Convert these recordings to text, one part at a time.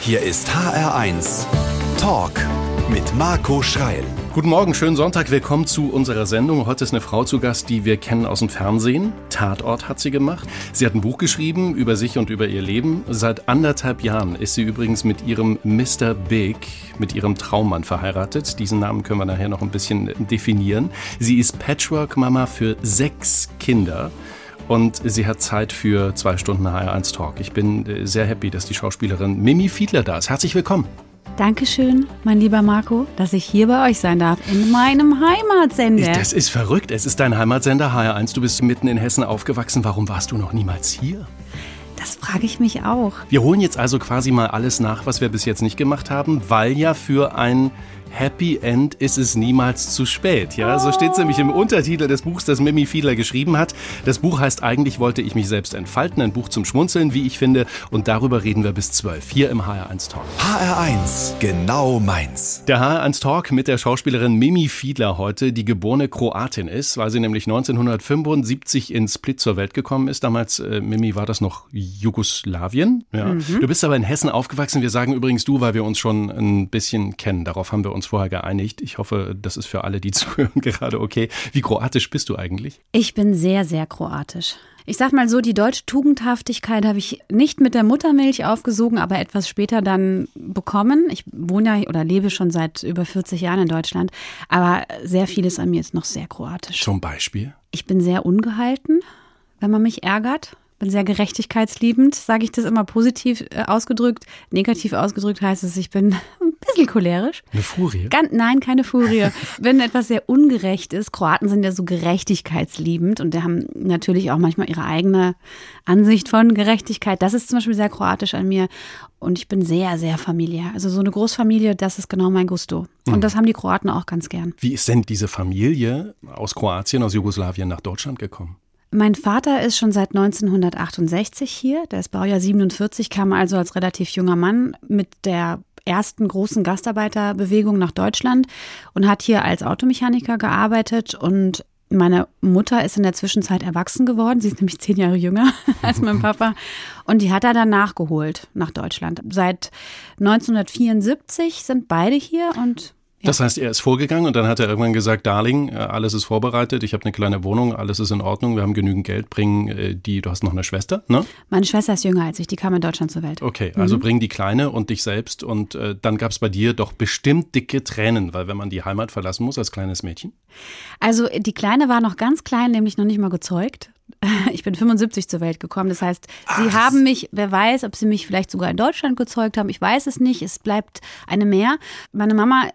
Hier ist HR1 Talk mit Marco Schreil. Guten Morgen, schönen Sonntag. Willkommen zu unserer Sendung. Heute ist eine Frau zu Gast, die wir kennen aus dem Fernsehen. Tatort hat sie gemacht. Sie hat ein Buch geschrieben über sich und über ihr Leben. Seit anderthalb Jahren ist sie übrigens mit ihrem Mr. Big, mit ihrem Traummann verheiratet. Diesen Namen können wir nachher noch ein bisschen definieren. Sie ist Patchwork-Mama für sechs Kinder und sie hat Zeit für zwei Stunden HR1 Talk. Ich bin äh, sehr happy, dass die Schauspielerin Mimi Fiedler da ist. Herzlich willkommen. Dankeschön, mein lieber Marco, dass ich hier bei euch sein darf, in meinem Heimatsender. Das ist verrückt. Es ist dein Heimatsender HR1. Du bist mitten in Hessen aufgewachsen. Warum warst du noch niemals hier? Das frage ich mich auch. Wir holen jetzt also quasi mal alles nach, was wir bis jetzt nicht gemacht haben, weil ja für ein Happy End ist es niemals zu spät. Ja, so steht es nämlich im Untertitel des Buchs, das Mimi Fiedler geschrieben hat. Das Buch heißt Eigentlich wollte ich mich selbst entfalten, ein Buch zum Schmunzeln, wie ich finde. Und darüber reden wir bis 12 hier im HR1 Talk. HR1, genau meins. Der HR1 Talk mit der Schauspielerin Mimi Fiedler heute, die geborene Kroatin ist, weil sie nämlich 1975 in Split zur Welt gekommen ist. Damals, äh, Mimi, war das noch Jugoslawien. Ja. Mhm. Du bist aber in Hessen aufgewachsen. Wir sagen übrigens du, weil wir uns schon ein bisschen kennen. Darauf haben wir uns uns vorher geeinigt. Ich hoffe, das ist für alle, die zuhören, gerade okay. Wie kroatisch bist du eigentlich? Ich bin sehr, sehr kroatisch. Ich sag mal so, die deutsche Tugendhaftigkeit habe ich nicht mit der Muttermilch aufgesogen, aber etwas später dann bekommen. Ich wohne ja oder lebe schon seit über 40 Jahren in Deutschland, aber sehr vieles an mir ist noch sehr kroatisch. Zum Beispiel? Ich bin sehr ungehalten, wenn man mich ärgert bin sehr gerechtigkeitsliebend, sage ich das immer positiv äh, ausgedrückt. Negativ ausgedrückt heißt es, ich bin ein bisschen cholerisch. Eine Furie? Ganz, nein, keine Furie. Wenn etwas sehr ungerecht ist, Kroaten sind ja so gerechtigkeitsliebend und die haben natürlich auch manchmal ihre eigene Ansicht von Gerechtigkeit. Das ist zum Beispiel sehr kroatisch an mir. Und ich bin sehr, sehr familiär. Also so eine Großfamilie, das ist genau mein Gusto. Und mhm. das haben die Kroaten auch ganz gern. Wie ist denn diese Familie aus Kroatien, aus Jugoslawien nach Deutschland gekommen? Mein Vater ist schon seit 1968 hier. Der ist Baujahr 47, kam also als relativ junger Mann mit der ersten großen Gastarbeiterbewegung nach Deutschland und hat hier als Automechaniker gearbeitet und meine Mutter ist in der Zwischenzeit erwachsen geworden. Sie ist nämlich zehn Jahre jünger als mein Papa. Und die hat er dann nachgeholt nach Deutschland. Seit 1974 sind beide hier und das heißt, er ist vorgegangen und dann hat er irgendwann gesagt, Darling, äh, alles ist vorbereitet, ich habe eine kleine Wohnung, alles ist in Ordnung, wir haben genügend Geld, bring äh, die, du hast noch eine Schwester, ne? Meine Schwester ist jünger als ich, die kam in Deutschland zur Welt. Okay, also mhm. bring die Kleine und dich selbst und äh, dann gab es bei dir doch bestimmt dicke Tränen, weil wenn man die Heimat verlassen muss als kleines Mädchen. Also die Kleine war noch ganz klein, nämlich noch nicht mal gezeugt. Ich bin 75 zur Welt gekommen. Das heißt, Ach, sie haben mich, wer weiß, ob sie mich vielleicht sogar in Deutschland gezeugt haben. Ich weiß es nicht. Es bleibt eine mehr. Meine Mama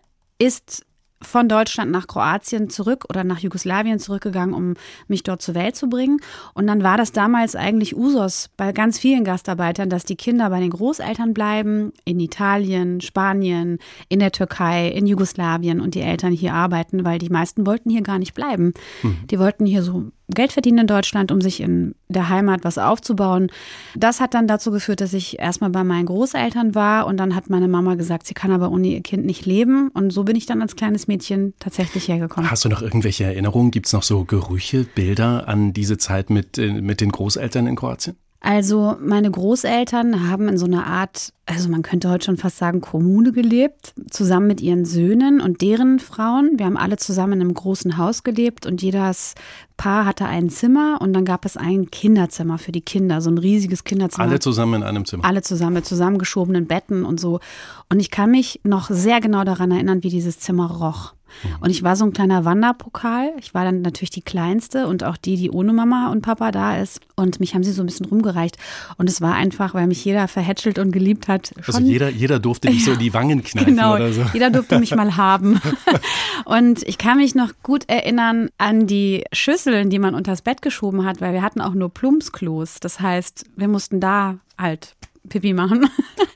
ist von Deutschland nach Kroatien zurück oder nach Jugoslawien zurückgegangen, um mich dort zur Welt zu bringen. Und dann war das damals eigentlich Usos bei ganz vielen Gastarbeitern, dass die Kinder bei den Großeltern bleiben, in Italien, Spanien, in der Türkei, in Jugoslawien und die Eltern hier arbeiten, weil die meisten wollten hier gar nicht bleiben. Mhm. Die wollten hier so Geld verdienen in Deutschland, um sich in der Heimat was aufzubauen. Das hat dann dazu geführt, dass ich erstmal bei meinen Großeltern war und dann hat meine Mama gesagt, sie kann aber ohne ihr Kind nicht leben. Und so bin ich dann als kleines Mädchen tatsächlich hergekommen. Hast du noch irgendwelche Erinnerungen? Gibt es noch so Gerüche, Bilder an diese Zeit mit, äh, mit den Großeltern in Kroatien? Also meine Großeltern haben in so einer Art, also man könnte heute schon fast sagen, Kommune gelebt, zusammen mit ihren Söhnen und deren Frauen. Wir haben alle zusammen in einem großen Haus gelebt und jedes Paar hatte ein Zimmer und dann gab es ein Kinderzimmer für die Kinder, so ein riesiges Kinderzimmer. Alle zusammen in einem Zimmer. Alle zusammen mit zusammengeschobenen Betten und so. Und ich kann mich noch sehr genau daran erinnern, wie dieses Zimmer roch. Und ich war so ein kleiner Wanderpokal. Ich war dann natürlich die Kleinste und auch die, die ohne Mama und Papa da ist. Und mich haben sie so ein bisschen rumgereicht. Und es war einfach, weil mich jeder verhätschelt und geliebt hat. Also jeder, jeder durfte dich ja, so in die Wangen kneifen genau, oder so. Jeder durfte mich mal haben. Und ich kann mich noch gut erinnern an die Schüsseln, die man unters Bett geschoben hat, weil wir hatten auch nur Plumpsklos. Das heißt, wir mussten da halt Pipi machen.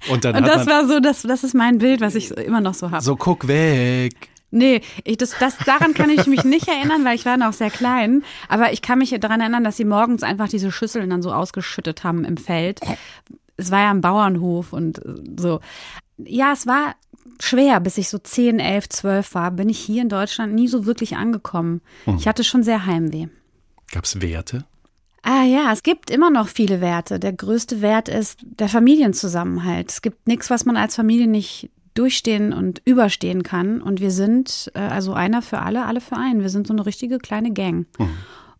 Und, dann und das war so, das, das ist mein Bild, was ich immer noch so habe. So, guck weg. Nee, ich, das, das, daran kann ich mich nicht erinnern, weil ich war noch sehr klein. Aber ich kann mich daran erinnern, dass sie morgens einfach diese Schüsseln dann so ausgeschüttet haben im Feld. Es war ja ein Bauernhof und so. Ja, es war schwer, bis ich so 10, 11, 12 war, bin ich hier in Deutschland nie so wirklich angekommen. Mhm. Ich hatte schon sehr Heimweh. Gab es Werte? Ah ja, es gibt immer noch viele Werte. Der größte Wert ist der Familienzusammenhalt. Es gibt nichts, was man als Familie nicht durchstehen und überstehen kann. Und wir sind äh, also einer für alle, alle für einen. Wir sind so eine richtige kleine Gang. Mhm.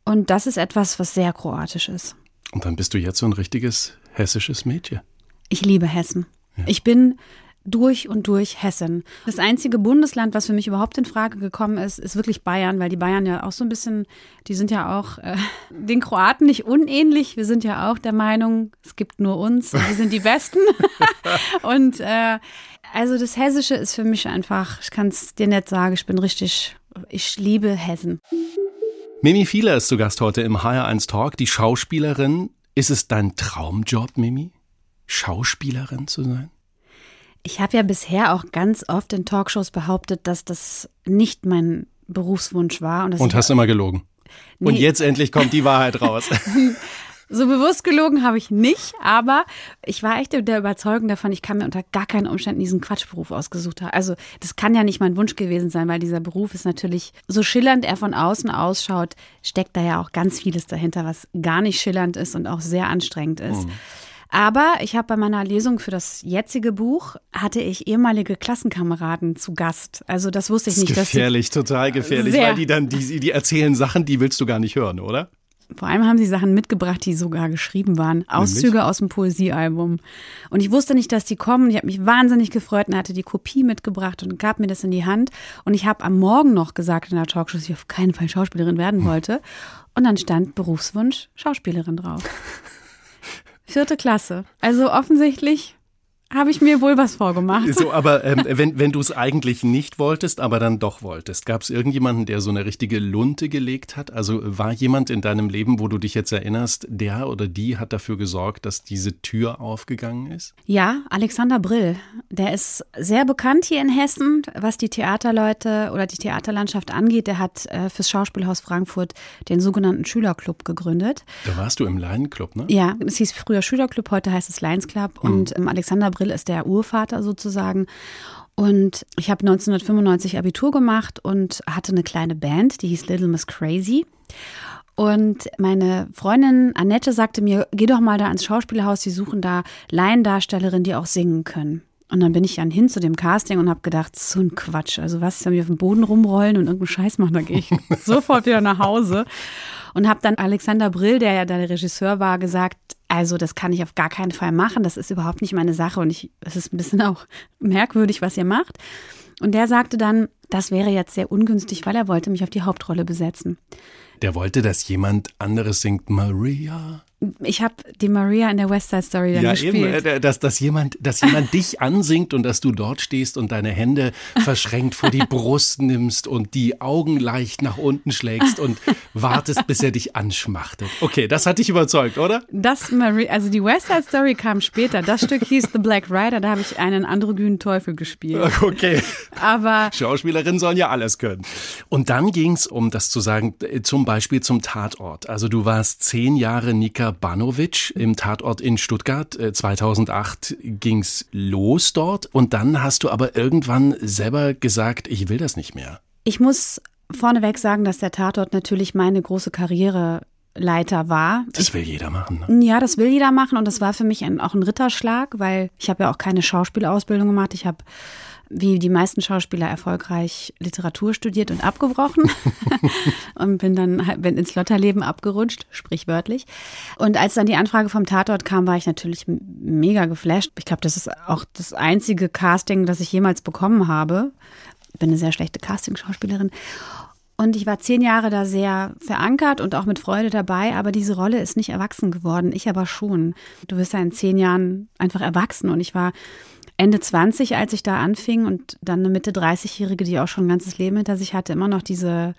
Und das ist etwas, was sehr kroatisch ist. Und dann bist du jetzt so ein richtiges hessisches Mädchen. Ich liebe Hessen. Ja. Ich bin durch und durch Hessen. Das einzige Bundesland, was für mich überhaupt in Frage gekommen ist, ist wirklich Bayern, weil die Bayern ja auch so ein bisschen, die sind ja auch äh, den Kroaten nicht unähnlich. Wir sind ja auch der Meinung, es gibt nur uns, wir sind die Besten. und äh, also das Hessische ist für mich einfach, ich kann es dir nicht sagen, ich bin richtig, ich liebe Hessen. Mimi Fieler ist zu Gast heute im HR1 Talk, die Schauspielerin. Ist es dein Traumjob, Mimi? Schauspielerin zu sein? Ich habe ja bisher auch ganz oft in Talkshows behauptet, dass das nicht mein Berufswunsch war. Und, und hast immer gelogen. Nee. Und jetzt endlich kommt die Wahrheit raus. So bewusst gelogen habe ich nicht, aber ich war echt der Überzeugung davon, ich kann mir unter gar keinen Umständen diesen Quatschberuf ausgesucht haben. Also das kann ja nicht mein Wunsch gewesen sein, weil dieser Beruf ist natürlich, so schillernd er von außen ausschaut, steckt da ja auch ganz vieles dahinter, was gar nicht schillernd ist und auch sehr anstrengend ist. Mhm. Aber ich habe bei meiner Lesung für das jetzige Buch hatte ich ehemalige Klassenkameraden zu Gast. Also das wusste ich das nicht. Gefährlich, total gefährlich, sehr. weil die dann die, die erzählen Sachen, die willst du gar nicht hören, oder? Vor allem haben sie Sachen mitgebracht, die sogar geschrieben waren. Auszüge Nämlich? aus dem Poesiealbum. Und ich wusste nicht, dass die kommen. Ich habe mich wahnsinnig gefreut und hatte die Kopie mitgebracht und gab mir das in die Hand. Und ich habe am Morgen noch gesagt in der Talkshow, dass ich auf keinen Fall Schauspielerin werden wollte. Und dann stand Berufswunsch Schauspielerin drauf. Vierte Klasse. Also offensichtlich habe ich mir wohl was vorgemacht. So, aber ähm, wenn, wenn du es eigentlich nicht wolltest, aber dann doch wolltest, gab es irgendjemanden, der so eine richtige Lunte gelegt hat? Also war jemand in deinem Leben, wo du dich jetzt erinnerst, der oder die hat dafür gesorgt, dass diese Tür aufgegangen ist? Ja, Alexander Brill. Der ist sehr bekannt hier in Hessen, was die Theaterleute oder die Theaterlandschaft angeht. Der hat äh, fürs Schauspielhaus Frankfurt den sogenannten Schülerclub gegründet. Da warst du im Lion Club, ne? Ja, es hieß früher Schülerclub, heute heißt es Lions Club. Mhm. Und ähm, Alexander Brill ist der Urvater sozusagen. Und ich habe 1995 Abitur gemacht und hatte eine kleine Band, die hieß Little Miss Crazy. Und meine Freundin Annette sagte mir, geh doch mal da ans Schauspielhaus, sie suchen da Laiendarstellerinnen, die auch singen können. Und dann bin ich dann hin zu dem Casting und habe gedacht, so ein Quatsch. Also was, wenn wir auf dem Boden rumrollen und irgendeinen Scheiß machen, da gehe ich sofort wieder nach Hause. Und habe dann Alexander Brill, der ja der Regisseur war, gesagt, also das kann ich auf gar keinen Fall machen. Das ist überhaupt nicht meine Sache und ich, es ist ein bisschen auch merkwürdig, was ihr macht. Und der sagte dann, das wäre jetzt sehr ungünstig, weil er wollte mich auf die Hauptrolle besetzen. Der wollte, dass jemand anderes singt Maria. Ich habe die Maria in der West Side Story dann ja, gespielt. Eben, äh, dass, dass jemand, dass jemand dich ansingt und dass du dort stehst und deine Hände verschränkt vor die Brust nimmst und die Augen leicht nach unten schlägst und wartest, bis er dich anschmachtet. Okay, das hat dich überzeugt, oder? Das Maria, also die West Side Story kam später. Das Stück hieß The Black Rider, da habe ich einen androgynen Teufel gespielt. Okay. Aber Schauspielerinnen sollen ja alles können. Und dann ging es, um das zu sagen, zum Beispiel zum Tatort. Also du warst zehn Jahre Nika Banovic im Tatort in Stuttgart. 2008 äh, ging's los dort und dann hast du aber irgendwann selber gesagt, ich will das nicht mehr. Ich muss vorneweg sagen, dass der Tatort natürlich meine große Karriere Leiter war. Das will jeder machen. Ne? Ja, das will jeder machen und das war für mich ein, auch ein Ritterschlag, weil ich habe ja auch keine Schauspielausbildung gemacht. Ich habe wie die meisten Schauspieler erfolgreich Literatur studiert und abgebrochen und bin dann bin ins Lotterleben abgerutscht, sprichwörtlich. Und als dann die Anfrage vom Tatort kam, war ich natürlich mega geflasht. Ich glaube, das ist auch das einzige Casting, das ich jemals bekommen habe. Ich bin eine sehr schlechte Casting-Schauspielerin. Und ich war zehn Jahre da sehr verankert und auch mit Freude dabei, aber diese Rolle ist nicht erwachsen geworden. Ich aber schon. Du wirst ja in zehn Jahren einfach erwachsen und ich war Ende 20, als ich da anfing und dann eine Mitte 30-Jährige, die auch schon ein ganzes Leben hinter sich hatte, immer noch diese,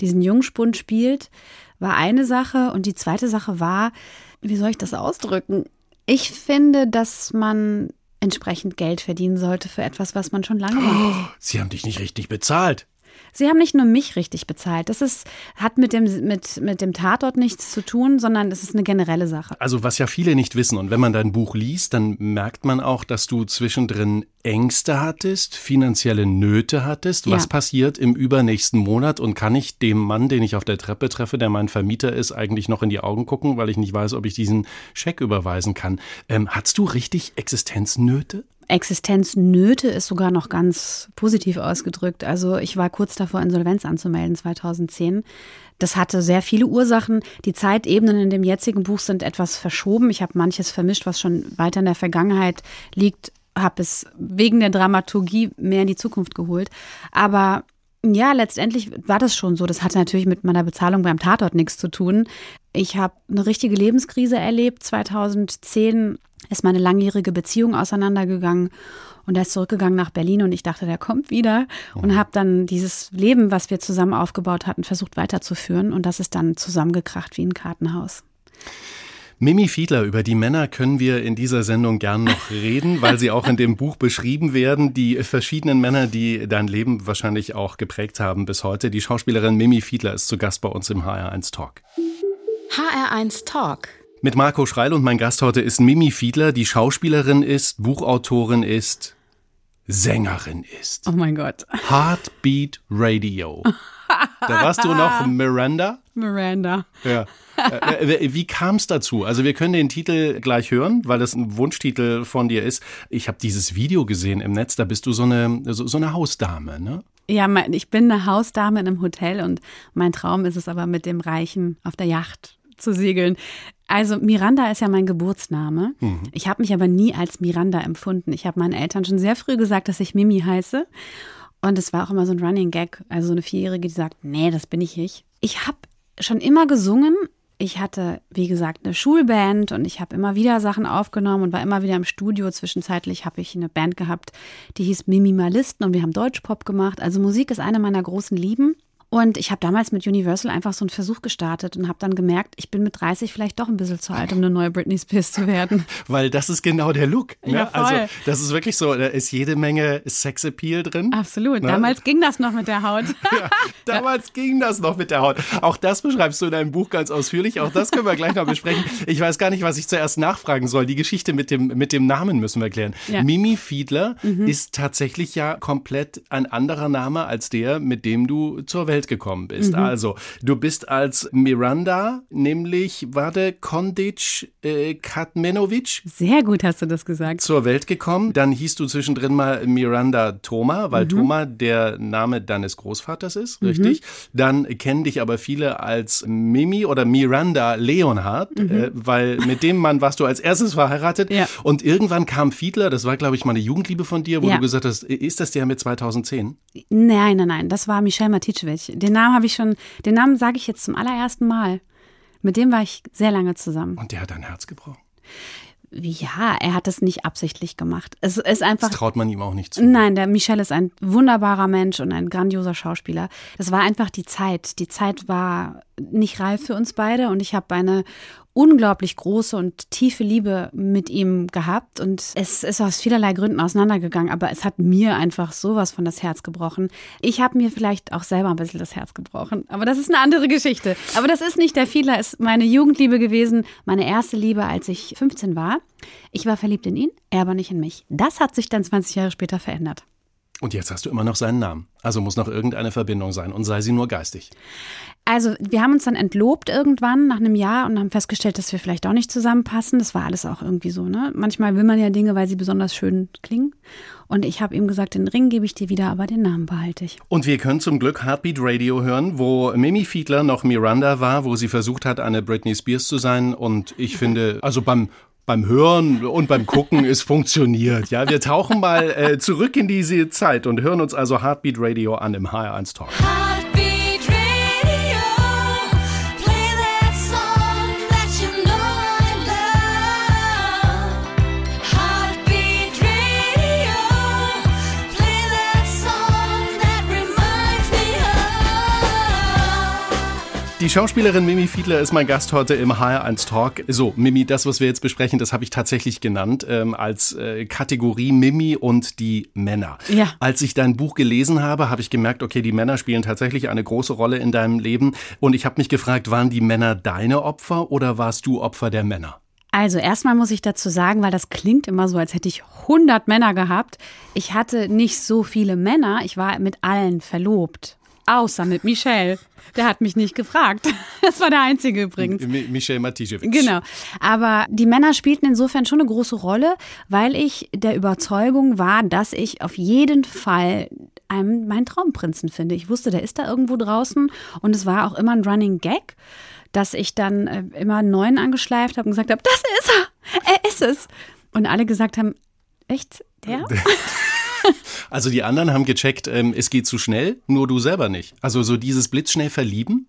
diesen Jungspund spielt, war eine Sache. Und die zweite Sache war, wie soll ich das ausdrücken? Ich finde, dass man entsprechend Geld verdienen sollte für etwas, was man schon lange macht. Oh, Sie haben dich nicht richtig bezahlt. Sie haben nicht nur mich richtig bezahlt. Das ist, hat mit dem, mit, mit dem Tatort nichts zu tun, sondern es ist eine generelle Sache. Also was ja viele nicht wissen und wenn man dein Buch liest, dann merkt man auch, dass du zwischendrin Ängste hattest, finanzielle Nöte hattest. Was Ja. passiert im übernächsten Monat und kann ich dem Mann, den ich auf der Treppe treffe, der mein Vermieter ist, eigentlich noch in die Augen gucken, weil ich nicht weiß, ob ich diesen Scheck überweisen kann? Ähm, hattest du richtig Existenznöte? Existenznöte ist sogar noch ganz positiv ausgedrückt. Also ich war kurz davor, Insolvenz anzumelden 2010. Das hatte sehr viele Ursachen. Die Zeitebenen in dem jetzigen Buch sind etwas verschoben. Ich habe manches vermischt, was schon weiter in der Vergangenheit liegt, habe es wegen der Dramaturgie mehr in die Zukunft geholt. Aber ja, letztendlich war das schon so. Das hatte natürlich mit meiner Bezahlung beim Tatort nichts zu tun. Ich habe eine richtige Lebenskrise erlebt. 2010 ist meine langjährige Beziehung auseinandergegangen und er ist zurückgegangen nach Berlin und ich dachte, der kommt wieder und habe dann dieses Leben, was wir zusammen aufgebaut hatten, versucht weiterzuführen und das ist dann zusammengekracht wie ein Kartenhaus. Mimi Fiedler, über die Männer können wir in dieser Sendung gern noch reden, weil sie auch in dem Buch beschrieben werden. Die verschiedenen Männer, die dein Leben wahrscheinlich auch geprägt haben bis heute. Die Schauspielerin Mimi Fiedler ist zu Gast bei uns im HR1 Talk. HR1 Talk. Mit Marco Schreil und mein Gast heute ist Mimi Fiedler, die Schauspielerin ist, Buchautorin ist, Sängerin ist. Oh mein Gott. Heartbeat Radio. Da warst du noch Miranda? Miranda. Ja. Äh, äh, Wie kam es dazu? Also wir können den Titel gleich hören, weil das ein Wunschtitel von dir ist. Ich habe dieses Video gesehen im Netz, da bist du so eine, so, so eine Hausdame, ne? Ja, mein, ich bin eine Hausdame in einem Hotel und mein Traum ist es aber mit dem Reichen auf der Yacht zu segeln. Also Miranda ist ja mein Geburtsname. Ich habe mich aber nie als Miranda empfunden. Ich habe meinen Eltern schon sehr früh gesagt, dass ich Mimi heiße. Und es war auch immer so ein Running Gag. Also so eine Vierjährige, die sagt, nee, das bin ich nicht. Ich habe schon immer gesungen. Ich hatte, wie gesagt, eine Schulband und ich habe immer wieder Sachen aufgenommen und war immer wieder im Studio. Zwischenzeitlich habe ich eine Band gehabt, die hieß Mimimalisten und wir haben Deutschpop gemacht. Also Musik ist eine meiner großen Lieben. Und ich habe damals mit Universal einfach so einen Versuch gestartet und habe dann gemerkt, ich bin mit 30 vielleicht doch ein bisschen zu alt, um eine neue Britney Spears zu werden. Weil das ist genau der Look. Ne? Ja, voll. Also das ist wirklich so, da ist jede Menge Sexappeal drin. Absolut. Ne? Damals ging das noch mit der Haut. Ja, damals ging das noch mit der Haut. Auch das beschreibst du in deinem Buch ganz ausführlich. Auch das können wir gleich noch besprechen. Ich weiß gar nicht, was ich zuerst nachfragen soll. Die Geschichte mit dem, mit dem Namen müssen wir klären. Ja. Mhm. Mimi Fiedler ist tatsächlich ja komplett ein anderer Name als der, mit dem du zur Welt gekommen bist. Mhm. Also, du bist als Miranda, nämlich, warte, Kondic äh, Katmenovic Sehr gut hast du das gesagt. zur Welt gekommen. Dann hieß du zwischendrin mal Miranda Thoma, Mhm. weil Thoma der Name deines Großvaters ist, richtig. Dann kennen dich aber viele als Mimi oder Miranda Leonhardt, äh, weil mit dem Mann warst du als erstes verheiratet. Mhm. Ja. Und irgendwann kam Fiedler, das war, glaube ich, mal eine Jugendliebe von dir, wo Ja. du gesagt hast, ist das der mit 2010? Nein, nein, nein, das war Michel Maticevic. Den Namen habe ich schon, den Namen sage ich jetzt zum allerersten Mal. Mit dem war ich sehr lange zusammen. Und der hat dein Herz gebrochen. Ja, er hat es nicht absichtlich gemacht. Es ist einfach. Das traut man ihm auch nicht zu. Nein, der Michel ist ein wunderbarer Mensch und ein grandioser Schauspieler. Das war einfach die Zeit. Die Zeit war nicht reif für uns beide und ich habe eine unglaublich große und tiefe Liebe mit ihm gehabt und es ist aus vielerlei Gründen auseinandergegangen, aber es hat mir einfach sowas von das Herz gebrochen. Ich habe mir vielleicht auch selber ein bisschen das Herz gebrochen, aber das ist eine andere Geschichte. Aber das ist nicht der Fehler, ist meine Jugendliebe gewesen, meine erste Liebe, als ich 15 war. Ich war verliebt in ihn, er aber nicht in mich. Das hat sich dann 20 Jahre später verändert. Und jetzt hast du immer noch seinen Namen. Also muss noch irgendeine Verbindung sein und sei sie nur geistig. Also wir haben uns dann entlobt irgendwann nach einem Jahr und haben festgestellt, dass wir vielleicht auch nicht zusammenpassen. Das war alles auch irgendwie so. Ne? Manchmal will man ja Dinge, weil sie besonders schön klingen. Und ich habe ihm gesagt, den Ring gebe ich dir wieder, aber den Namen behalte ich. Und wir können zum Glück Heartbeat Radio hören, wo Mimi Fiedler noch Miranda war, wo sie versucht hat, eine Britney Spears zu sein. Und ich finde, also beim beim Hören und beim Gucken, es funktioniert. Ja, wir tauchen mal äh, zurück in diese Zeit und hören uns also Heartbeat Radio an im HR1 Talk. Die Schauspielerin Mimi Fiedler ist mein Gast heute im HR1 Talk. So, Mimi, das, was wir jetzt besprechen, das habe ich tatsächlich genannt ähm, als äh, Kategorie Mimi und die Männer. Ja. Als ich dein Buch gelesen habe, habe ich gemerkt, okay, die Männer spielen tatsächlich eine große Rolle in deinem Leben. Und ich habe mich gefragt, waren die Männer deine Opfer oder warst du Opfer der Männer? Also erstmal muss ich dazu sagen, weil das klingt immer so, als hätte ich 100 Männer gehabt. Ich hatte nicht so viele Männer. Ich war mit allen verlobt. Außer mit Michel. Der hat mich nicht gefragt. Das war der einzige übrigens. Mi- Michel Matijevic. Genau. Aber die Männer spielten insofern schon eine große Rolle, weil ich der Überzeugung war, dass ich auf jeden Fall einen, meinen Traumprinzen finde. Ich wusste, der ist da irgendwo draußen und es war auch immer ein Running Gag, dass ich dann äh, immer einen neuen angeschleift habe und gesagt habe, das ist er, er ist es. Und alle gesagt haben, echt, der? Also die anderen haben gecheckt, ähm, es geht zu schnell, nur du selber nicht. Also so dieses blitzschnell verlieben.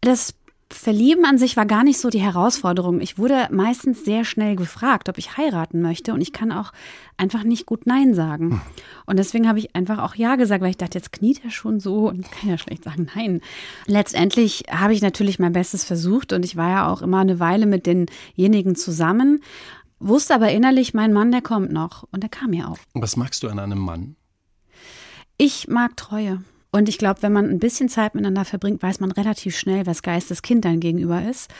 Das Verlieben an sich war gar nicht so die Herausforderung. Ich wurde meistens sehr schnell gefragt, ob ich heiraten möchte und ich kann auch einfach nicht gut Nein sagen. Und deswegen habe ich einfach auch Ja gesagt, weil ich dachte, jetzt kniet er schon so und ich kann ja schlecht sagen Nein. Letztendlich habe ich natürlich mein Bestes versucht und ich war ja auch immer eine Weile mit denjenigen zusammen, wusste aber innerlich, mein Mann, der kommt noch und der kam ja auch. Was magst du an einem Mann? Ich mag Treue. Und ich glaube, wenn man ein bisschen Zeit miteinander verbringt, weiß man relativ schnell, wes Geistes Kind dann gegenüber ist.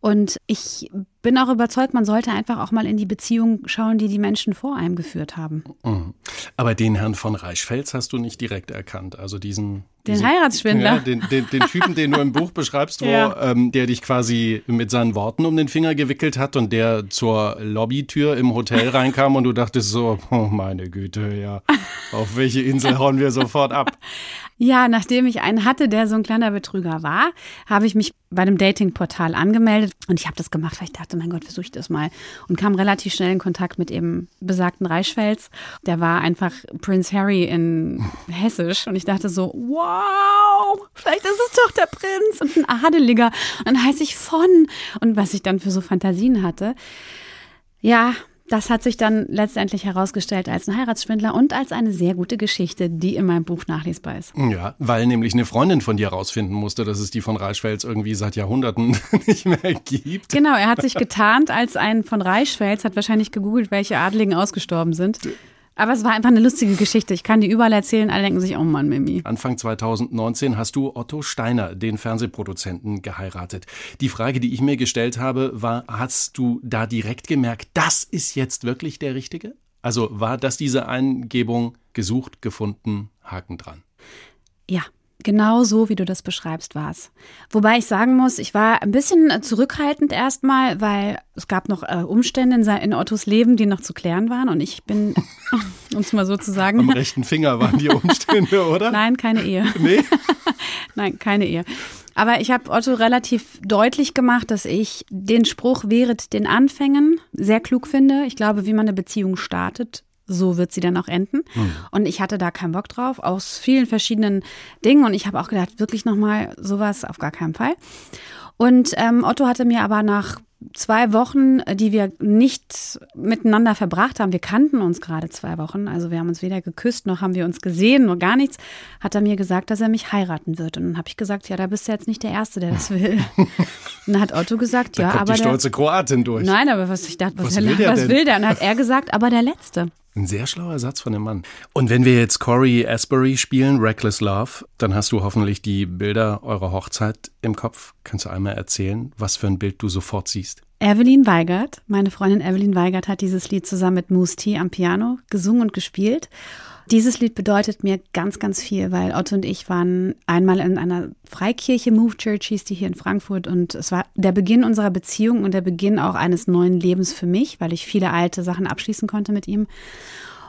Und ich bin auch überzeugt, man sollte einfach auch mal in die Beziehung schauen, die die Menschen vor einem geführt haben. Mhm. Aber den Herrn von Reichfels hast du nicht direkt erkannt. Also diesen. Den diesen, Heiratsschwindler. Ja, den, den, den Typen, den du im Buch beschreibst, wo Ja. ähm, der dich quasi mit seinen Worten um den Finger gewickelt hat und der zur Lobbytür im Hotel reinkam und du dachtest so, oh meine Güte, ja, auf welche Insel hauen wir sofort ab? Ja, nachdem ich einen hatte, der so ein kleiner Betrüger war, habe ich mich bei dem Datingportal angemeldet und ich habe das gemacht, weil ich dachte, mein Gott, versuche ich das mal und kam relativ schnell in Kontakt mit dem besagten Reichfels. Der war einfach Prince Harry in Hessisch und ich dachte so, wow, vielleicht ist es doch der Prinz und ein Adeliger und dann heiße ich von und was ich dann für so Fantasien hatte. Ja, das hat sich dann letztendlich herausgestellt als ein Heiratsschwindler und als eine sehr gute Geschichte, die in meinem Buch nachlesbar ist. Ja, weil nämlich eine Freundin von dir rausfinden musste, dass es die von Reichfels irgendwie seit Jahrhunderten nicht mehr gibt. Genau, er hat sich getarnt als ein von Reichsfels, hat wahrscheinlich gegoogelt, welche Adligen ausgestorben sind. Aber es war einfach eine lustige Geschichte. Ich kann die überall erzählen. Alle denken sich, oh Mann, Mimi. Anfang 2019 hast du Otto Steiner, den Fernsehproduzenten, geheiratet. Die Frage, die ich mir gestellt habe, war, hast du da direkt gemerkt, das ist jetzt wirklich der Richtige? Also war das diese Eingebung gesucht, gefunden, Haken dran? Ja, genau so, wie du das beschreibst, war es. Wobei ich sagen muss, ich war ein bisschen äh, zurückhaltend erstmal, weil es gab noch äh, Umstände in, in Ottos Leben, die noch zu klären waren. Und ich bin, um es mal so zu sagen, Am rechten Finger waren die Umstände, oder? nein, keine Ehe. Nee? Nein, keine Ehe. Aber ich habe Otto relativ deutlich gemacht, dass ich den Spruch wehret den Anfängen sehr klug finde. Ich glaube, wie man eine Beziehung startet, so wird sie dann auch enden. Und ich hatte da keinen Bock drauf, aus vielen verschiedenen Dingen. Und ich habe auch gedacht, wirklich nochmal sowas auf gar keinen Fall. Und ähm, Otto hatte mir aber nach zwei Wochen, die wir nicht miteinander verbracht haben, wir kannten uns gerade zwei Wochen, also wir haben uns weder geküsst noch haben wir uns gesehen, nur gar nichts, hat er mir gesagt, dass er mich heiraten wird. Und dann habe ich gesagt, ja, da bist du jetzt nicht der Erste, der das will. Und dann hat Otto gesagt, Da ja, kommt aber die der, stolze Kroatin durch. Nein, aber was ich dachte, was, Was will, der was denn? will der? Und dann hat er gesagt, aber der Letzte. Ein sehr schlauer Satz von dem Mann. Und wenn wir jetzt Corey Asbury spielen, Reckless Love, dann hast du hoffentlich die Bilder eurer Hochzeit im Kopf. Kannst du einmal erzählen, was für ein Bild du sofort siehst? Evelyn Weigert, meine Freundin Evelyn Weigert hat dieses Lied zusammen mit Moose T am Piano gesungen und gespielt. Dieses Lied bedeutet mir ganz, ganz viel, weil Otto und ich waren einmal in einer Freikirche, Move Church hieß die hier in Frankfurt und es war der Beginn unserer Beziehung und der Beginn auch eines neuen Lebens für mich, weil ich viele alte Sachen abschließen konnte mit ihm.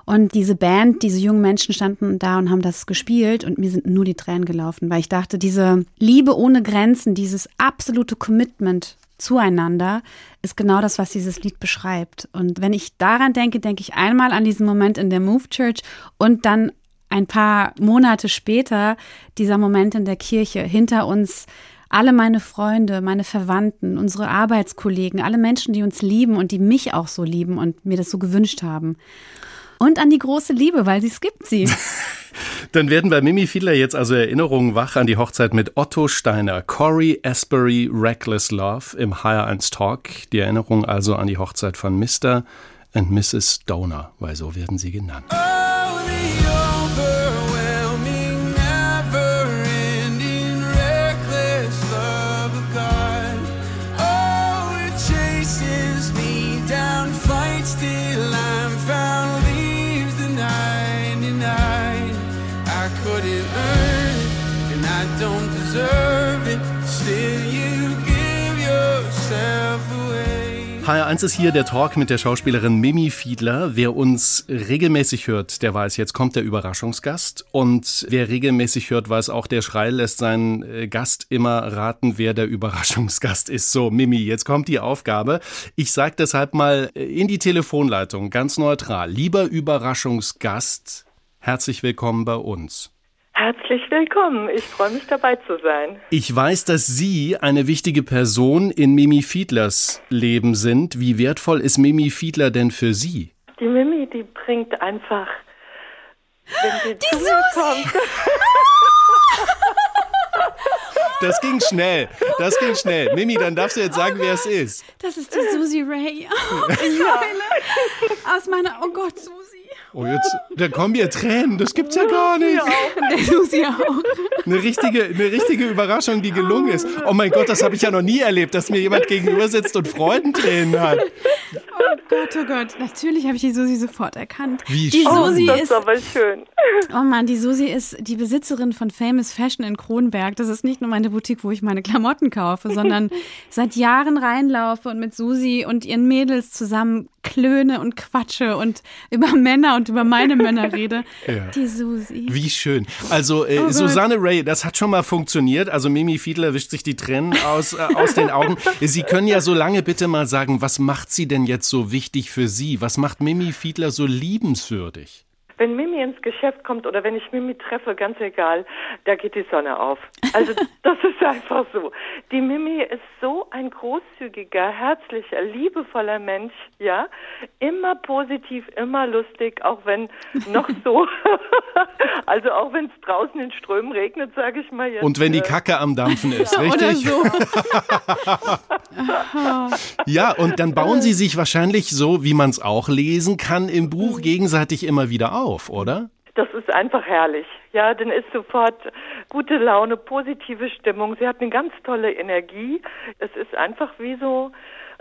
Und diese Band, diese jungen Menschen standen da und haben das gespielt und mir sind nur die Tränen gelaufen, weil ich dachte, diese Liebe ohne Grenzen, dieses absolute Commitment zueinander ist genau das, was dieses Lied beschreibt. Und wenn ich daran denke, denke ich einmal an diesen Moment in der Move Church und dann ein paar Monate später dieser Moment in der Kirche hinter uns alle meine Freunde, meine Verwandten, unsere Arbeitskollegen, alle Menschen, die uns lieben und die mich auch so lieben und mir das so gewünscht haben. Und an die große Liebe, weil sie es gibt sie. Dann werden bei Mimi Fiedler jetzt also Erinnerungen wach an die Hochzeit mit Otto Steiner, Corey Asbury, Reckless Love im Higher 1 Talk. Die Erinnerung also an die Hochzeit von Mr. and Mrs. Stoner, weil so werden sie genannt. Oh, HR1 ist hier der Talk mit der Schauspielerin Mimi Fiedler. Wer uns regelmäßig hört, der weiß, jetzt kommt der Überraschungsgast. Und wer regelmäßig hört, weiß auch, der Schrei lässt seinen äh, Gast immer raten, wer der Überraschungsgast ist. So, Mimi, jetzt kommt die Aufgabe. Ich sage deshalb mal äh, in die Telefonleitung, ganz neutral. Lieber Überraschungsgast, herzlich willkommen bei uns. Herzlich willkommen. Ich freue mich dabei zu sein. Ich weiß, dass Sie eine wichtige Person in Mimi Fiedlers Leben sind. Wie wertvoll ist Mimi Fiedler denn für Sie? Die Mimi, die bringt einfach, wenn sie zu mir kommt. Das ging schnell. Das ging schnell. Mimi, dann darfst du jetzt sagen, wer es ist. Das ist die Susi Ray. Ich heule. Aus meiner, oh Gott, Susi. Oh, jetzt, da kommen mir Tränen. Das gibt's ja gar nicht. Susi auch. Eine richtige, eine richtige Überraschung, die gelungen ist. Oh mein Gott, das habe ich ja noch nie erlebt, dass mir jemand gegenüber sitzt und Freudentränen hat. Oh Gott, oh Gott. Natürlich habe ich die Susi sofort erkannt. Wie die schön. Susi Das ist, aber schön. oh Mann, die Susi ist die Besitzerin von Famous Fashion in Kronberg. Das ist nicht nur meine Boutique, wo ich meine Klamotten kaufe, sondern seit Jahren reinlaufe und mit Susi und ihren Mädels zusammen klöne und quatsche und über Männer und über meine Männer rede. Ja. Die Susi. Wie schön. Also äh, Oh. Susanne Ray, das hat schon mal funktioniert. Also Mimi Fiedler wischt sich die Tränen aus, äh, aus den Augen. Sie können ja so lange bitte mal sagen, was macht sie denn jetzt so wichtig für Sie? Was macht Mimi Fiedler so liebenswürdig? Wenn Mimi ins Geschäft kommt oder wenn ich Mimi treffe, ganz egal, da geht die Sonne auf. Also das ist einfach so. Die Mimi ist so ein großzügiger, herzlicher, liebevoller Mensch, ja. Immer positiv, immer lustig, auch wenn noch so, also auch wenn es draußen in Strömen regnet, sage ich mal jetzt. Und wenn die äh, Kacke am Dampfen ist, Oder richtig? so. Ja, und dann bauen sie sich wahrscheinlich so, wie man es auch lesen kann im Buch, gegenseitig immer wieder auf, oder? Das ist einfach herrlich. Ja, dann ist sofort gute Laune, positive Stimmung. Sie hat eine ganz tolle Energie. Es ist einfach wie so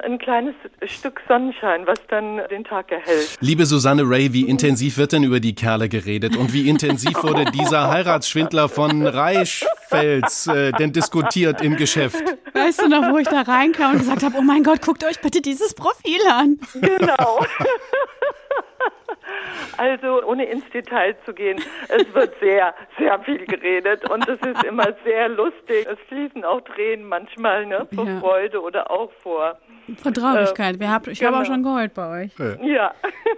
ein kleines Stück Sonnenschein, was dann den Tag erhält. Liebe Susanne Ray, wie intensiv wird denn über die Kerle geredet und wie intensiv wurde dieser Heiratsschwindler von Reichfels äh, denn diskutiert im Geschäft? Weißt du noch, wo ich da reinkam und gesagt habe, oh mein Gott, guckt euch bitte dieses Profil an. Genau. Also, ohne ins Detail zu gehen, es wird sehr, sehr viel geredet und es ist immer sehr lustig. Es fließen auch Tränen manchmal, ne, vor Ja. Freude oder auch vor, Von Traurigkeit. Wir hab, ich habe auch genau. schon geheult bei euch. ja.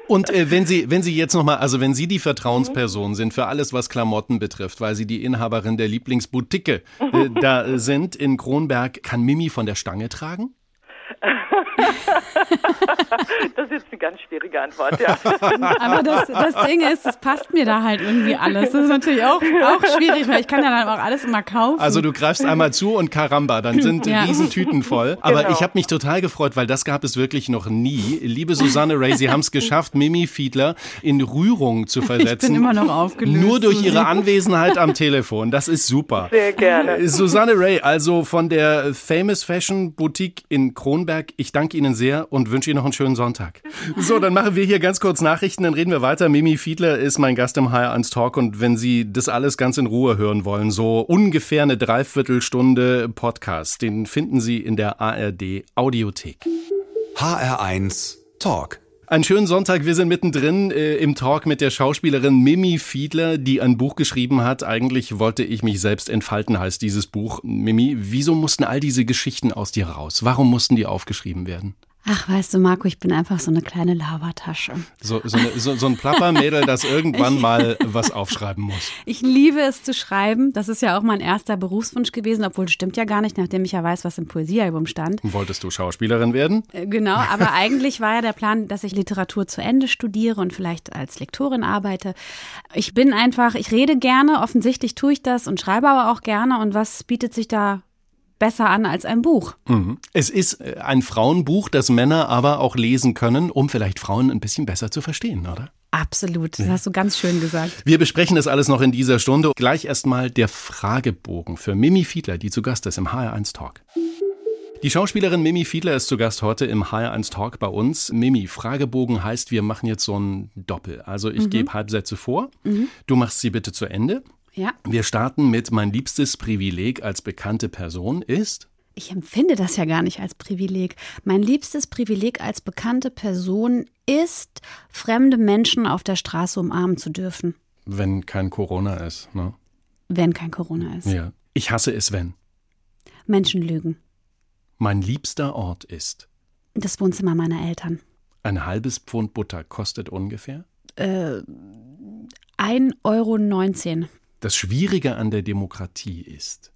Und äh, wenn Sie, wenn Sie jetzt nochmal, also wenn Sie die Vertrauensperson sind für alles, was Klamotten betrifft, weil Sie die Inhaberin der Lieblingsboutique äh, da äh, sind in Kronberg, kann Mimi von der Stange tragen? Das ist jetzt eine ganz schwierige Antwort, ja. Aber das, das Ding ist, es passt mir da halt irgendwie alles. Das ist natürlich auch, auch schwierig, weil ich kann ja dann auch alles immer kaufen. Also du greifst einmal zu und Karamba, dann sind Ja. Riesentüten voll. Aber Genau. ich habe mich total gefreut, weil das gab es wirklich noch nie. Liebe Susanne Ray, Sie haben es geschafft, Mimi Fiedler in Rührung zu versetzen. immer noch aufgelöst, Nur durch. Ihre Anwesenheit am Telefon. Das ist super. Sehr gerne. Susanne Ray, also von der Famous Fashion Boutique in Kronberg. Ich danke Ihnen sehr und wünsche Ihnen noch einen schönen Sonntag. So, dann machen wir hier ganz kurz Nachrichten, dann reden wir weiter. Mimi Fiedler ist mein Gast im Higher 1 Talk und wenn Sie das alles ganz in Ruhe hören wollen, so ungefähr eine Dreiviertelstunde Podcast, den finden Sie in der ARD Audiothek. HR1 Talk. Einen schönen Sonntag. Wir sind mittendrin äh, im Talk mit der Schauspielerin Mimi Fiedler, die ein Buch geschrieben hat. Eigentlich wollte ich mich selbst entfalten, heißt dieses Buch. Mimi, wieso mussten all diese Geschichten aus dir raus? Warum mussten die aufgeschrieben werden? Ach, weißt du, Marco, ich bin einfach so eine kleine Lavatasche. So, so, eine, so, so ein Plappermädel, das irgendwann mal was aufschreiben muss. Ich liebe es zu schreiben. Das ist ja auch mein erster Berufswunsch gewesen, obwohl das stimmt ja gar nicht, nachdem ich ja weiß, was im Poesiealbum stand. Wolltest du Schauspielerin werden? Äh, Genau, aber eigentlich war ja der Plan, dass ich Literatur zu Ende studiere und vielleicht als Lektorin arbeite. Ich bin einfach, ich rede gerne, offensichtlich tue ich das und schreibe aber auch gerne. Und was bietet sich da besser an als ein Buch? Mhm. Es ist äh, ein Frauenbuch, das Männer aber auch lesen können, um vielleicht Frauen ein bisschen besser zu verstehen, oder? Absolut, das hast du ganz schön gesagt. Wir besprechen das alles noch in dieser Stunde. Gleich erstmal der Fragebogen für Mimi Fiedler, die zu Gast ist im HR1 Talk. Die Schauspielerin Mimi Fiedler ist zu Gast heute im HR1 Talk bei uns. Mimi, Fragebogen heißt, wir machen jetzt so ein Doppel. Also ich gebe Halbsätze vor, du machst sie bitte zu Ende. Ja, Wir starten mit mein liebstes Privileg als bekannte Person ist ich empfinde das ja gar nicht als Privileg. Mein liebstes Privileg als bekannte Person ist, fremde Menschen auf der Straße umarmen zu dürfen, wenn kein Corona ist. Ne? wenn kein Corona ist. Ja. Ich hasse es, wenn. Menschen lügen. Mein liebster Ort ist. Das Wohnzimmer meiner Eltern. Ein halbes Pfund Butter kostet ungefähr. 1,19 Euro Das Schwierige an der Demokratie ist.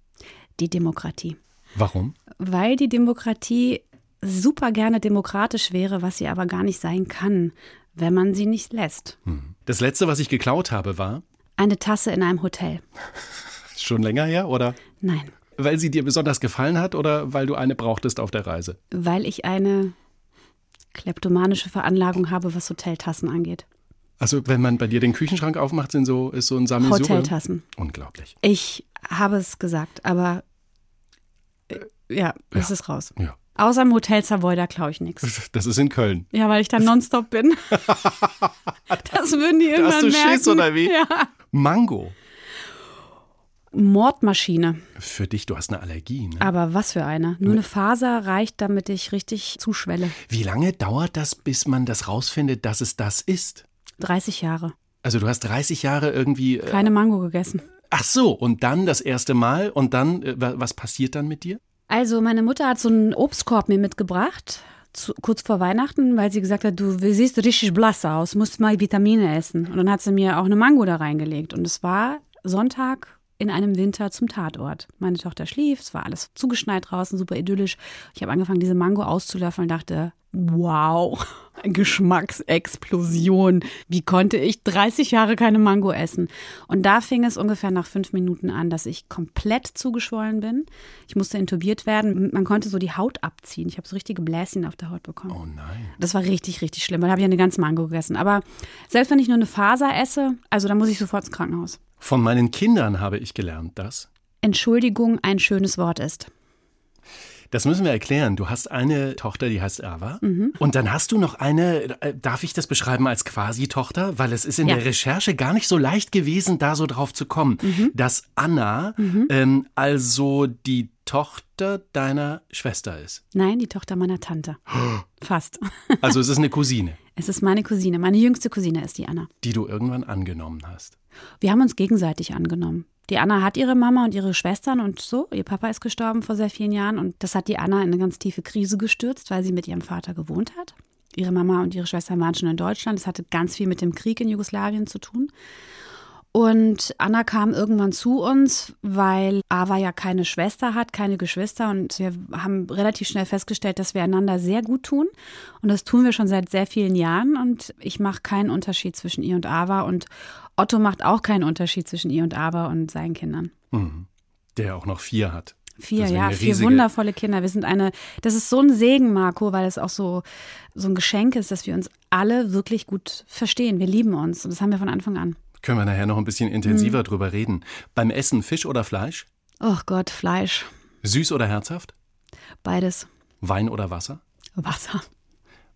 die Demokratie. Warum? Weil die Demokratie super gerne demokratisch wäre, was sie aber gar nicht sein kann, wenn man sie nicht lässt. Das letzte, was ich geklaut habe, war Eine Tasse in einem Hotel. schon länger her oder Nein, weil sie dir besonders gefallen hat oder weil du eine brauchtest auf der Reise? weil ich eine kleptomanische Veranlagung habe, was Hoteltassen angeht. Also wenn man bei dir den Küchenschrank aufmacht, sind so, ist so ein Sammelsurium. Hoteltassen. Unglaublich. Ich habe es gesagt, aber äh, ja, es Ja. ist raus. Ja. Außer im Hotel Savoy, da klaue ich nichts. Das ist in Köln. Ja, weil ich da nonstop bin. das würden die irgendwann hast du merken. Schiss, oder wie? Ja. Mango. Mordmaschine. Für dich, du hast eine Allergie. Ne? Aber was für eine. Nur eine Faser reicht, damit ich richtig zuschwelle. Wie lange dauert das, bis man das rausfindet, dass es das ist? 30 Jahre. Also du hast 30 Jahre irgendwie. Äh, Keine Mango gegessen. ach so, und dann das erste Mal und dann, äh, wa- was passiert dann mit dir? Also, meine Mutter hat so einen Obstkorb mir mitgebracht, zu, kurz vor Weihnachten, weil sie gesagt hat, du siehst richtig blass aus, musst mal Vitamine essen. Und dann hat sie mir auch eine Mango da reingelegt. Und es war Sonntag in einem Winter zum Tatort. Meine Tochter schlief, es war alles zugeschneit draußen, super idyllisch. Ich habe angefangen, diese Mango auszulöffeln und dachte, wow, Geschmacksexplosion. Wie konnte ich 30 Jahre keine Mango essen? Und da fing es ungefähr nach fünf Minuten an, dass ich komplett zugeschwollen bin. Ich musste intubiert werden. Man konnte so die Haut abziehen. Ich habe so richtige Bläschen auf der Haut bekommen. Oh nein. Das war richtig, richtig schlimm. Da habe ich eine ganze Mango gegessen. Aber selbst wenn ich nur eine Faser esse, also dann muss ich sofort ins Krankenhaus. Von meinen Kindern habe ich gelernt, dass. Entschuldigung ein schönes Wort ist. Das müssen wir erklären. Du hast eine Tochter, die heißt Ava. Mhm. Und dann hast du noch eine, äh, darf ich das beschreiben als Quasi-Tochter? Weil es ist in Ja. der Recherche gar nicht so leicht gewesen, da so drauf zu kommen, Mhm. dass Anna ähm, also die Tochter deiner Schwester ist. Nein, die Tochter meiner Tante. Fast. Also es ist eine Cousine, Es ist meine Cousine. Meine jüngste Cousine ist die Anna. die du irgendwann angenommen hast. Wir haben uns gegenseitig angenommen. Die Anna hat ihre Mama und ihre Schwestern und so. Ihr Papa ist gestorben vor sehr vielen Jahren und das hat die Anna in eine ganz tiefe Krise gestürzt, weil sie mit ihrem Vater gewohnt hat. Ihre Mama und ihre Schwestern waren schon in Deutschland. Das hatte ganz viel mit dem Krieg in Jugoslawien zu tun. Und Anna kam irgendwann zu uns, weil Ava ja keine Schwester hat, keine Geschwister. Und wir haben relativ schnell festgestellt, dass wir einander sehr gut tun. Und das tun wir schon seit sehr vielen Jahren. Und ich mache keinen Unterschied zwischen ihr und Ava. Und Otto macht auch keinen Unterschied zwischen ihr und Ava und seinen Kindern. Der auch noch vier hat. Vier, Deswegen ja, vier wundervolle Kinder. Wir sind eine, das ist so ein Segen, Marco, weil es auch so, so ein Geschenk ist, dass wir uns alle wirklich gut verstehen. Wir lieben uns. Und das haben wir von Anfang an. Können wir nachher noch ein bisschen Mhm. intensiver drüber reden. Beim Essen Fisch oder Fleisch? Oh Gott, Fleisch, Süß oder herzhaft? beides. Wein oder Wasser? Wasser.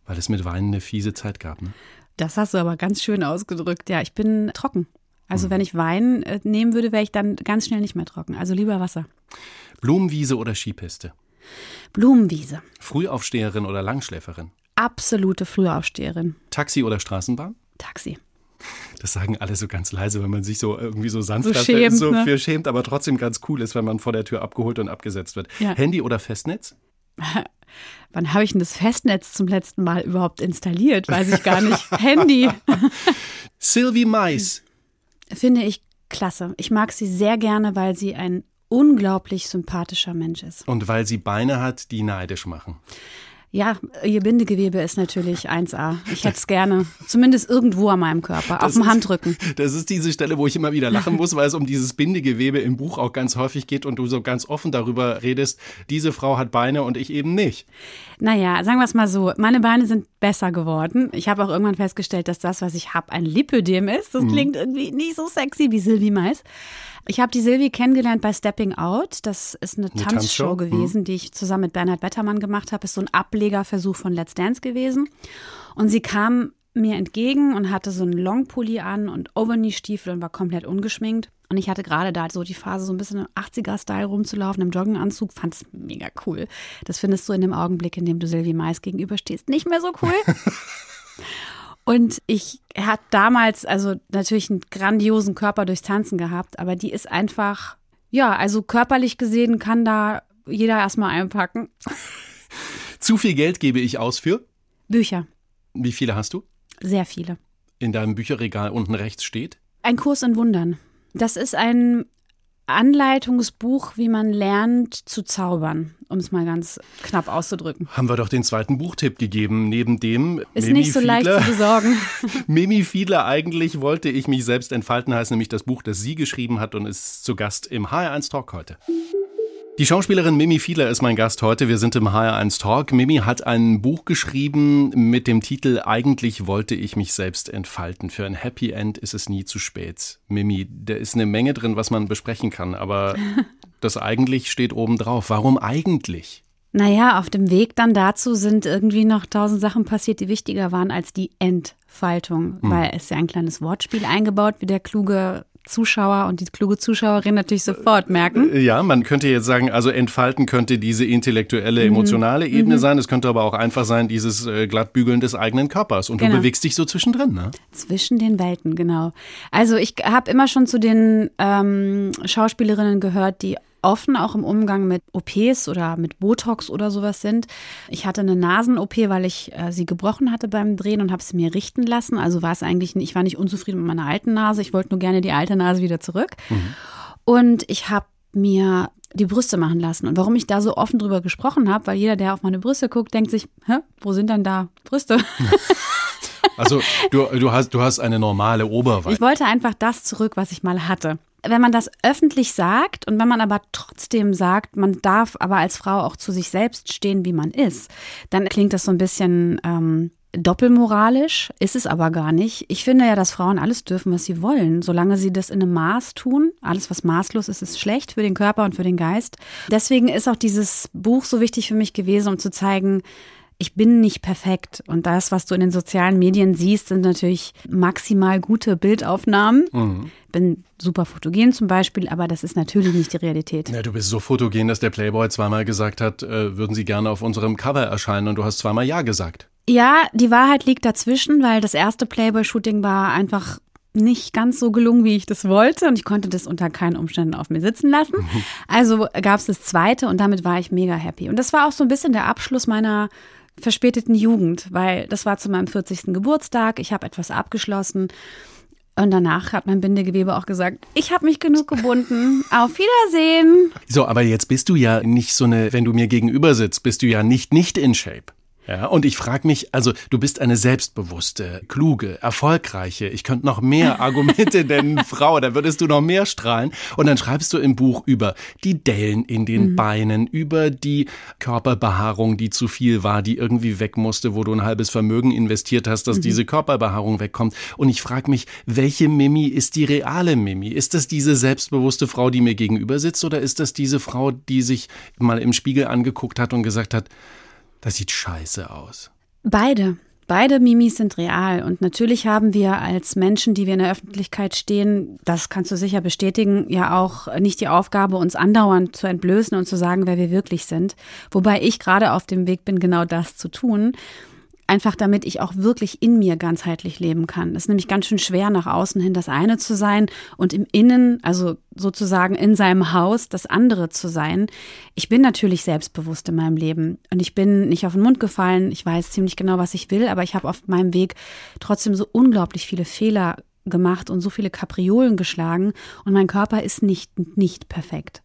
Weil es mit Wein eine fiese Zeit gab, ne? Das hast du aber ganz schön ausgedrückt. Ja, ich bin trocken. Also wenn ich Wein äh, nehmen würde, wäre ich dann ganz schnell nicht mehr trocken. Also lieber Wasser. Blumenwiese oder Skipiste? Blumenwiese. Frühaufsteherin oder Langschläferin? Absolute Frühaufsteherin. Taxi oder Straßenbahn? Taxi. Das sagen alle so ganz leise, wenn man sich so irgendwie so sanft So dafür- schämt, so ne? für schämt, aber trotzdem ganz cool ist, wenn man vor der Tür abgeholt und abgesetzt wird. Ja. Handy oder Festnetz? Wann habe ich denn das Festnetz zum letzten Mal überhaupt installiert? Weiß ich gar nicht. Handy. Sylvie Mais. Finde ich klasse. Ich mag sie sehr gerne, weil sie ein unglaublich sympathischer Mensch ist. Und weil sie Beine hat, die neidisch machen. Ja, ihr Bindegewebe ist natürlich 1A. Ich hätte es gerne. Zumindest irgendwo an meinem Körper, auf dem ist- Handrücken. Das ist diese Stelle, wo ich immer wieder lachen muss, weil es um dieses Bindegewebe im Buch auch ganz häufig geht und du so ganz offen darüber redest, diese Frau hat Beine und ich eben nicht. Naja, sagen wir es mal so. Meine Beine sind besser geworden. Ich habe auch irgendwann festgestellt, dass das, was ich habe, ein Lipödem ist. Das klingt irgendwie nicht so sexy wie Sylvie Mais. Ich habe die Sylvie kennengelernt bei Stepping Out. Das ist eine, Tanzshow? Tanzshow gewesen, die ich zusammen mit Bernhard Wettermann gemacht habe. Ist so ein Ablegerversuch von Let's Dance gewesen. Und sie kam mir entgegen und hatte so einen Longpulli an und Overknee-Stiefel und war komplett ungeschminkt. Und ich hatte gerade da so die Phase, so ein bisschen im 80er-Style rumzulaufen, im Joggenanzug. Fand es mega cool. Das findest du in dem Augenblick, in dem du Sylvie Mais gegenüberstehst, nicht mehr so cool. Und ich hatte damals also natürlich einen grandiosen Körper durchs Tanzen gehabt, aber die ist einfach, ja, also körperlich gesehen kann da jeder erstmal einpacken. Zu viel Geld gebe ich aus für. Bücher, Wie viele hast du? sehr viele. In deinem Bücherregal unten rechts steht. Ein Kurs in Wundern. Das ist ein Anleitungsbuch, wie man lernt zu zaubern, um es mal ganz knapp auszudrücken. Haben wir doch den zweiten Buchtipp gegeben, neben dem Ist Mimi nicht so leicht Fiedler. zu besorgen. Mimi Fiedler, eigentlich wollte ich mich selbst entfalten, heißt nämlich das Buch, das sie geschrieben hat und ist zu Gast im HR1 Talk heute. Die Schauspielerin Mimi Fiedler ist mein Gast heute. Wir sind im HR1 Talk. Mimi hat ein Buch geschrieben mit dem Titel Eigentlich wollte ich mich selbst entfalten. Für ein Happy End ist es nie zu spät. Mimi, da ist eine Menge drin, was man besprechen kann, aber das eigentlich steht oben drauf. Warum eigentlich? Naja, auf dem Weg dann dazu sind irgendwie noch tausend Sachen passiert, die wichtiger waren als die Entfaltung, weil es ja ein kleines Wortspiel eingebaut, wie der kluge Zuschauer und die kluge Zuschauerin natürlich sofort merken. Ja, man könnte jetzt sagen, also entfalten könnte diese intellektuelle, emotionale Ebene sein. Es könnte aber auch einfach sein, dieses äh, Glattbügeln des eigenen Körpers. Und du Genau. bewegst dich so zwischendrin, ne? Zwischen den Welten, genau. Also ich habe immer schon zu den ähm, Schauspielerinnen gehört, die offen auch im Umgang mit OPs oder mit Botox oder sowas sind. Ich hatte eine Nasen-OP, weil ich äh, sie gebrochen hatte beim Drehen und habe sie mir richten lassen. Also war es eigentlich, ich war nicht unzufrieden mit meiner alten Nase. Ich wollte nur gerne die alte Nase wieder zurück. Und ich habe mir die Brüste machen lassen. Und warum ich da so offen drüber gesprochen habe, weil jeder, der auf meine Brüste guckt, denkt sich, Hä, wo sind denn da Brüste? Also du, du, hast, du hast eine normale Oberweite. Ich wollte einfach das zurück, was ich mal hatte. Wenn man das öffentlich sagt und wenn man aber trotzdem sagt, man darf aber als Frau auch zu sich selbst stehen, wie man ist, dann klingt das so ein bisschen ähm, doppelmoralisch, ist es aber gar nicht. Ich finde ja, dass Frauen alles dürfen, was sie wollen, solange sie das in einem Maß tun. Alles, was maßlos ist, ist schlecht für den Körper und für den Geist. Deswegen ist auch dieses Buch so wichtig für mich gewesen, um zu zeigen, ich bin nicht perfekt. Und das, was du in den sozialen Medien siehst, sind natürlich maximal gute Bildaufnahmen. Bin super fotogen zum Beispiel, aber das ist natürlich nicht die Realität. Ja, du bist so fotogen, dass der Playboy zweimal gesagt hat, äh, würden sie gerne auf unserem Cover erscheinen und du hast zweimal Ja gesagt. Ja, die Wahrheit liegt dazwischen, weil das erste Playboy-Shooting war einfach nicht ganz so gelungen, wie ich das wollte. Und ich konnte das unter keinen Umständen auf mir sitzen lassen. Also gab es das zweite und damit war ich mega happy. Und das war auch so ein bisschen der Abschluss meiner verspäteten Jugend, weil das war zu meinem 40. Geburtstag. Ich habe etwas abgeschlossen. Und danach hat mein Bindegewebe auch gesagt, ich habe mich genug gebunden. Auf Wiedersehen. So, aber jetzt bist du ja nicht so eine, wenn du mir gegenüber sitzt, bist du ja nicht nicht in Shape. Ja, und ich frage mich, also du bist eine selbstbewusste, kluge, erfolgreiche, ich könnte noch mehr Argumente nennen, Frau, da würdest du noch mehr strahlen. Und dann schreibst du im Buch über die Dellen in den Beinen, über die Körperbehaarung, die zu viel war, die irgendwie weg musste, wo du ein halbes Vermögen investiert hast, dass diese Körperbehaarung wegkommt. Und ich frage mich, welche Mimi ist die reale Mimi? Ist das diese selbstbewusste Frau, die mir gegenüber sitzt, oder ist das diese Frau, die sich mal im Spiegel angeguckt hat und gesagt hat, das sieht scheiße aus. Beide. Beide Mimis sind real. Und natürlich haben wir als Menschen, die wir in der Öffentlichkeit stehen, das kannst du sicher bestätigen, ja auch nicht die Aufgabe, uns andauernd zu entblößen und zu sagen, wer wir wirklich sind. Wobei ich gerade auf dem Weg bin, genau das zu tun. Einfach damit ich auch wirklich in mir ganzheitlich leben kann. Es ist nämlich ganz schön schwer, nach außen hin das eine zu sein und im Innen, also sozusagen in seinem Haus, das andere zu sein. Ich bin natürlich selbstbewusst in meinem Leben und ich bin nicht auf den Mund gefallen. Ich weiß ziemlich genau, was ich will, aber ich habe auf meinem Weg trotzdem so unglaublich viele Fehler gemacht und so viele Kapriolen geschlagen und mein Körper ist nicht, nicht perfekt.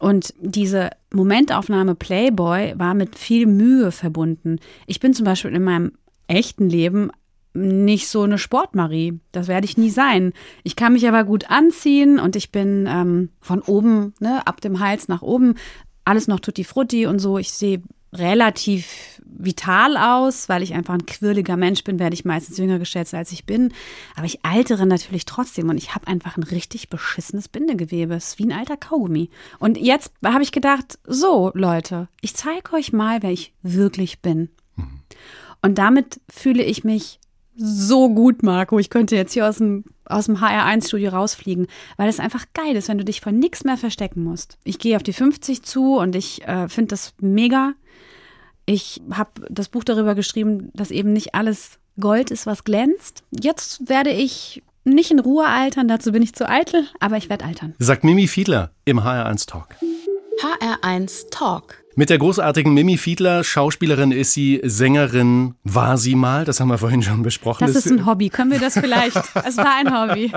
Und diese Momentaufnahme Playboy war mit viel Mühe verbunden. Ich bin zum Beispiel in meinem echten Leben nicht so eine Sportmarie. Das werde ich nie sein. Ich kann mich aber gut anziehen und ich bin ähm, von oben, ne, ab dem Hals nach oben, alles noch tutti frutti und so. Ich sehe relativ vital aus, weil ich einfach ein quirliger Mensch bin, werde ich meistens jünger geschätzt, als ich bin. Aber ich altere natürlich trotzdem und ich habe einfach ein richtig beschissenes Bindegewebe. Es ist wie ein alter Kaugummi. Und jetzt habe ich gedacht, so Leute, ich zeige euch mal, wer ich wirklich bin. Und damit fühle ich mich so gut, Marco. Ich könnte jetzt hier aus dem, aus dem HR1-Studio rausfliegen, weil es einfach geil ist, wenn du dich vor nichts mehr verstecken musst. Ich gehe auf die 50 zu und ich äh, finde das mega. Ich habe das Buch darüber geschrieben, dass eben nicht alles Gold ist, was glänzt. Jetzt werde ich nicht in Ruhe altern, dazu bin ich zu eitel, aber ich werde altern. Sagt Mimi Fiedler im HR1 Talk. HR1 Talk. Mit der großartigen Mimi Fiedler, Schauspielerin ist sie, Sängerin war sie mal, das haben wir vorhin schon besprochen. Das ist ein Hobby. Können wir das vielleicht? Es war ein Hobby.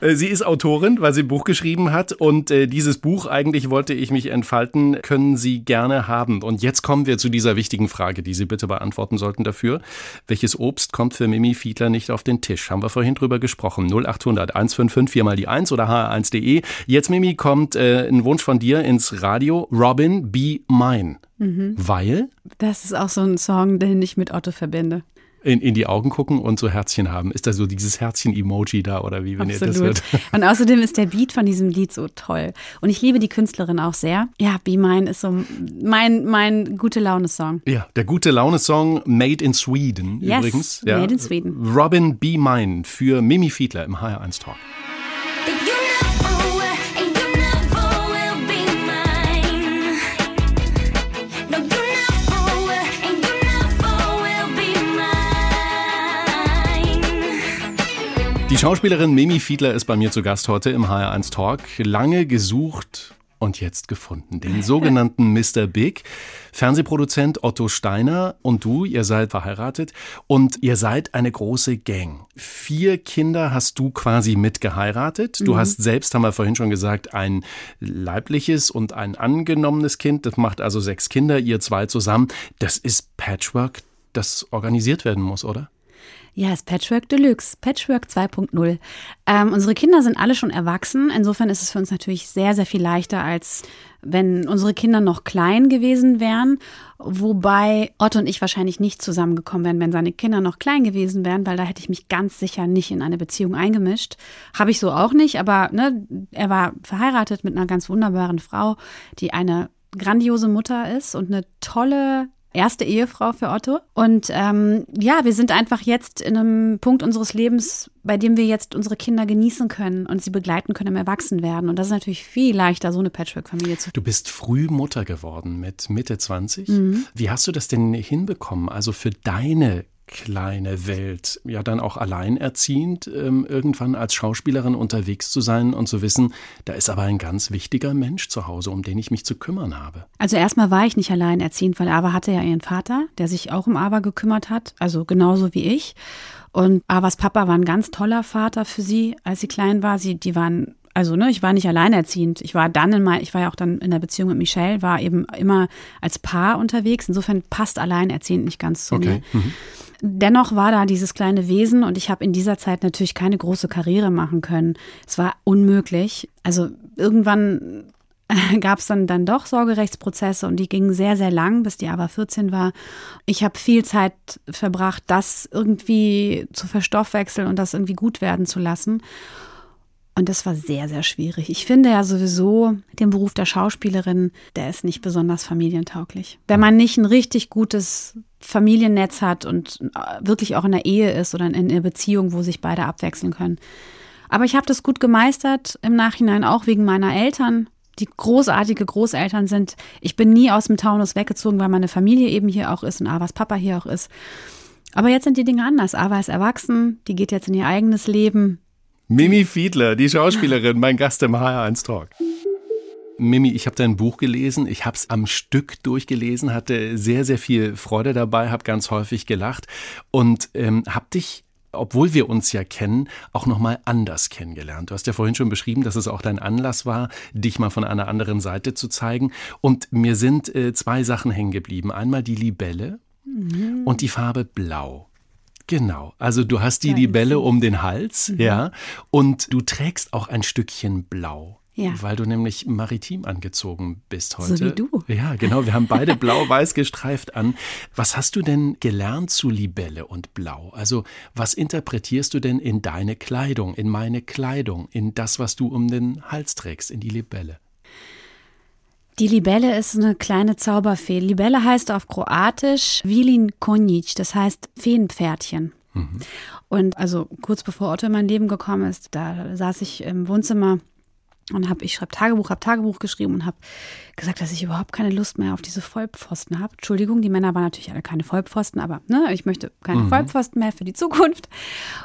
Äh, Sie ist Autorin, weil sie ein Buch geschrieben hat und äh, dieses Buch, eigentlich wollte ich mich entfalten, können Sie gerne haben. Und jetzt kommen wir zu dieser wichtigen Frage, die Sie bitte beantworten sollten dafür. Welches Obst kommt für Mimi Fiedler nicht auf den Tisch? Haben wir vorhin drüber gesprochen. 0800 155 4 mal die 1 oder hr1.de. Jetzt, Mimi, kommt äh, ein Wunsch von dir ins Radio. Robin, be mine. Weil Das ist auch so ein Song, den ich mit Otto verbinde. in, in die Augen gucken und so Herzchen haben. Ist da so dieses Herzchen-Emoji da oder wie, wenn ihr das Absolut. hört? Und außerdem ist der Beat von diesem Lied so toll. Und ich liebe die Künstlerin auch sehr. Ja, Be Mine ist so mein, mein gute Laune-Song. Ja, der gute Laune-Song Made in Sweden Yes, übrigens. Ja. Made in Sweden. Robin Be Mine für Mimi Fiedler im HR1 Talk. Schauspielerin Mimi Fiedler ist bei mir zu Gast heute im HR1 Talk. Lange gesucht und jetzt gefunden. Den sogenannten Mr. Big. Fernsehproduzent Otto Steiner und du, ihr seid verheiratet und ihr seid eine große Gang. Vier Kinder hast du quasi mitgeheiratet. Du hast selbst, haben wir vorhin schon gesagt, ein leibliches und ein angenommenes Kind. Das macht also sechs Kinder, ihr zwei zusammen. Das ist Patchwork, das organisiert werden muss, oder? Ja, ist Patchwork Deluxe, Patchwork 2.0. Ähm, unsere Kinder sind alle schon erwachsen. Insofern ist es für uns natürlich sehr, sehr viel leichter, als wenn unsere Kinder noch klein gewesen wären. Wobei Otto und ich wahrscheinlich nicht zusammengekommen wären, wenn seine Kinder noch klein gewesen wären, weil da hätte ich mich ganz sicher nicht in eine Beziehung eingemischt. Habe ich so auch nicht, aber ne, er war verheiratet mit einer ganz wunderbaren Frau, die eine grandiose Mutter ist und eine tolle erste Ehefrau für Otto. Und ähm, ja, wir sind einfach jetzt in einem Punkt unseres Lebens, bei dem wir jetzt unsere Kinder genießen können und sie begleiten können im Erwachsenwerden. Und das ist natürlich viel leichter, so eine Patchwork-Familie zu Du bist früh Mutter geworden mit Mitte 20. Mhm. Wie hast du das denn hinbekommen? Also für deine kleine Welt, ja dann auch alleinerziehend, ähm, irgendwann als Schauspielerin unterwegs zu sein und zu wissen, da ist aber ein ganz wichtiger Mensch zu Hause, um den ich mich zu kümmern habe. Also erstmal war ich nicht alleinerziehend, weil Ava hatte ja ihren Vater, der sich auch um Ava gekümmert hat, also genauso wie ich. Und Avas Papa war ein ganz toller Vater für sie, als sie klein war. Sie, die waren, also ne, ich war nicht alleinerziehend. Ich war dann in mein, ich war ja auch dann in der Beziehung mit Michelle, war eben immer als Paar unterwegs. Insofern passt alleinerziehend nicht ganz zu mir. Dennoch war da dieses kleine Wesen und ich habe in dieser Zeit natürlich keine große Karriere machen können. Es war unmöglich. Also irgendwann gab es dann, dann doch Sorgerechtsprozesse und die gingen sehr, sehr lang, bis die aber 14 war. Ich habe viel Zeit verbracht, das irgendwie zu verstoffwechseln und das irgendwie gut werden zu lassen. Und das war sehr, sehr schwierig. Ich finde ja sowieso den Beruf der Schauspielerin, der ist nicht besonders familientauglich. Wenn man nicht ein richtig gutes Familiennetz hat und äh, wirklich auch in der Ehe ist oder in einer Beziehung, wo sich beide abwechseln können. Aber ich habe das gut gemeistert im Nachhinein, auch wegen meiner Eltern. die großartige Großeltern sind. Ich bin nie aus dem Taunus weggezogen, weil meine Familie eben hier auch ist und Avas Papa hier auch ist. Aber jetzt sind die Dinge anders. Ava ist erwachsen, die geht jetzt in ihr eigenes Leben. Mimi Fiedler, die Schauspielerin, mein Gast im HR1 Talk. Mimi, ich habe dein Buch gelesen, ich habe es am Stück durchgelesen, hatte sehr, sehr viel Freude dabei, habe ganz häufig gelacht und ähm, habe dich, obwohl wir uns ja kennen, auch nochmal anders kennengelernt. Du hast ja vorhin schon beschrieben, dass es auch dein Anlass war, dich mal von einer anderen Seite zu zeigen. Und mir sind äh, zwei Sachen hängen geblieben. Einmal die Libelle und die Farbe Blau. Genau, also du hast die Ja, Libelle um den Hals, ja, und du trägst auch ein Stückchen Blau. Ja. Weil du nämlich maritim angezogen bist So heute. wie du. Ja, genau. Wir haben beide blau-weiß gestreift an. Was hast du denn gelernt zu Libelle und Blau? Also, was interpretierst du denn in deine Kleidung, in meine Kleidung, in das, was du um den Hals trägst, in die Libelle? Die Libelle ist eine kleine Zauberfee. Libelle heißt auf Kroatisch Vilin Konjic, das heißt Feenpferdchen. Und also kurz bevor Otto in mein Leben gekommen ist, da saß ich im Wohnzimmer und habe ich schreibe Tagebuch, habe Tagebuch geschrieben und habe gesagt, dass ich überhaupt keine Lust mehr auf diese Vollpfosten habe. Entschuldigung, die Männer waren natürlich alle keine Vollpfosten, aber ne, ich möchte keine Vollpfosten mehr für die Zukunft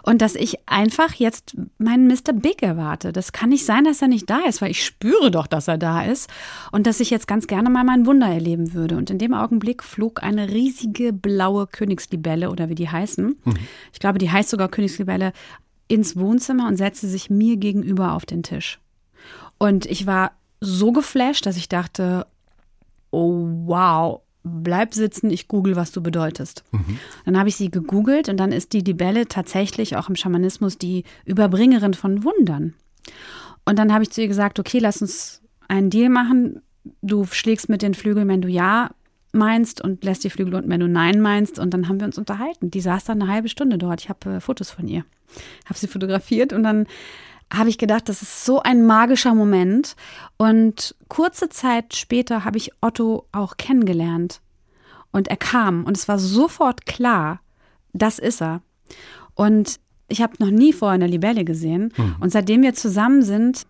und dass ich einfach jetzt meinen Mr. Big erwarte. Das kann nicht sein, dass er nicht da ist, weil ich spüre doch, dass er da ist und dass ich jetzt ganz gerne mal mein Wunder erleben würde. Und in dem Augenblick flog eine riesige blaue Königslibelle oder wie die heißen. Ich glaube, die heißt sogar Königslibelle ins Wohnzimmer und setzte sich mir gegenüber auf den Tisch. Und ich war so geflasht, dass ich dachte, oh wow, bleib sitzen, ich google, was du bedeutest. Dann habe ich sie gegoogelt und dann ist die Libelle tatsächlich auch im Schamanismus die Überbringerin von Wundern. Und dann habe ich zu ihr gesagt, okay, lass uns einen Deal machen. Du schlägst mit den Flügeln, wenn du ja meinst und lässt die Flügel unten, wenn du nein meinst. Und dann haben wir uns unterhalten. Die saß dann eine halbe Stunde dort. Ich habe äh, Fotos von ihr. Habe sie fotografiert und dann habe ich gedacht, das ist so ein magischer Moment. Und kurze Zeit später habe ich Otto auch kennengelernt. Und er kam und es war sofort klar, das ist er. Und ich habe noch nie vorher eine Libelle gesehen. Und seitdem wir zusammen sind,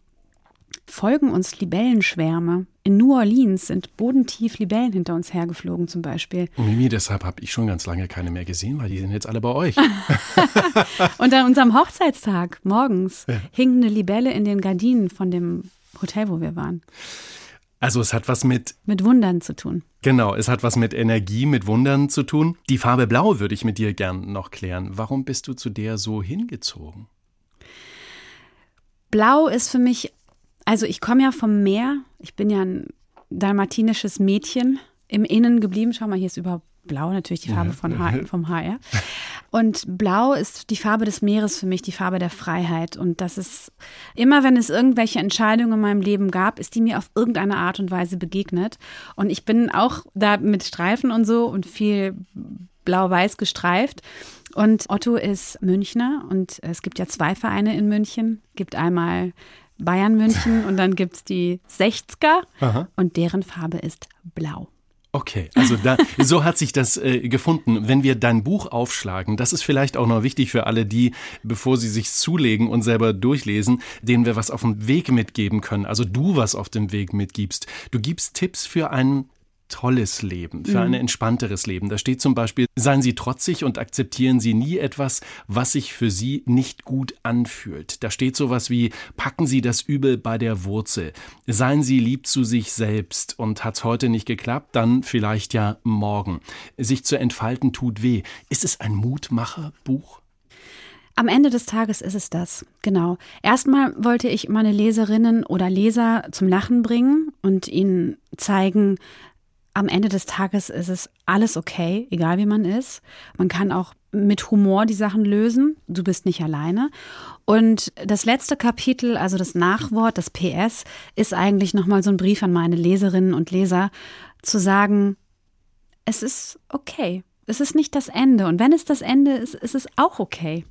folgen uns Libellenschwärme. In New Orleans sind bodentief Libellen hinter uns hergeflogen zum Beispiel. Mimi, deshalb habe ich schon ganz lange keine mehr gesehen, weil die sind jetzt alle bei euch. Und an unserem Hochzeitstag morgens hing eine Libelle in den Gardinen von dem Hotel, wo wir waren. Also es hat was mit Mit Wundern zu tun. Genau, es hat was mit Energie, mit Wundern zu tun. Die Farbe Blau würde ich mit dir gern noch klären. Warum bist du zu der so hingezogen? Blau ist für mich, also ich komme ja vom Meer. Ich bin ja ein dalmatinisches Mädchen im Innen geblieben. Schau mal, hier ist überhaupt blau, natürlich die Farbe von H vom HR. Und blau ist die Farbe des Meeres für mich, die Farbe der Freiheit. Und das ist immer, wenn es irgendwelche Entscheidungen in meinem Leben gab, ist die mir auf irgendeine Art und Weise begegnet. Und ich bin auch da mit Streifen und so und viel blau-weiß gestreift. Und Otto ist Münchner und es gibt ja zwei Vereine in München. Gibt einmal Bayern München und dann gibt es die 60er und deren Farbe ist blau. Okay, also da, so hat sich das äh, gefunden. Wenn wir dein Buch aufschlagen, das ist vielleicht auch noch wichtig für alle die, bevor sie sich zulegen und selber durchlesen, denen wir was auf dem Weg mitgeben können. Also du was auf dem Weg mitgibst. Du gibst Tipps für ein tolles Leben, für ein entspannteres Leben. Da steht zum Beispiel, seien Sie trotzig und akzeptieren Sie nie etwas, was sich für Sie nicht gut anfühlt. Da steht sowas wie, packen Sie das Übel bei der Wurzel. Seien Sie lieb zu sich selbst und hat's heute nicht geklappt, dann vielleicht ja morgen. Sich zu entfalten tut weh. Ist es ein Mutmacherbuch? Am Ende des Tages ist es das, genau. Erstmal wollte ich meine Leserinnen oder Leser zum Lachen bringen und ihnen zeigen, am Ende des Tages ist es alles okay, egal wie man ist. Man kann auch mit Humor die Sachen lösen. Du bist nicht alleine. Und das letzte Kapitel, also das Nachwort, das PS, ist eigentlich nochmal so ein Brief an meine Leserinnen und Leser, zu sagen, es ist okay. Es ist nicht das Ende. Und wenn es das Ende ist, ist es auch okay.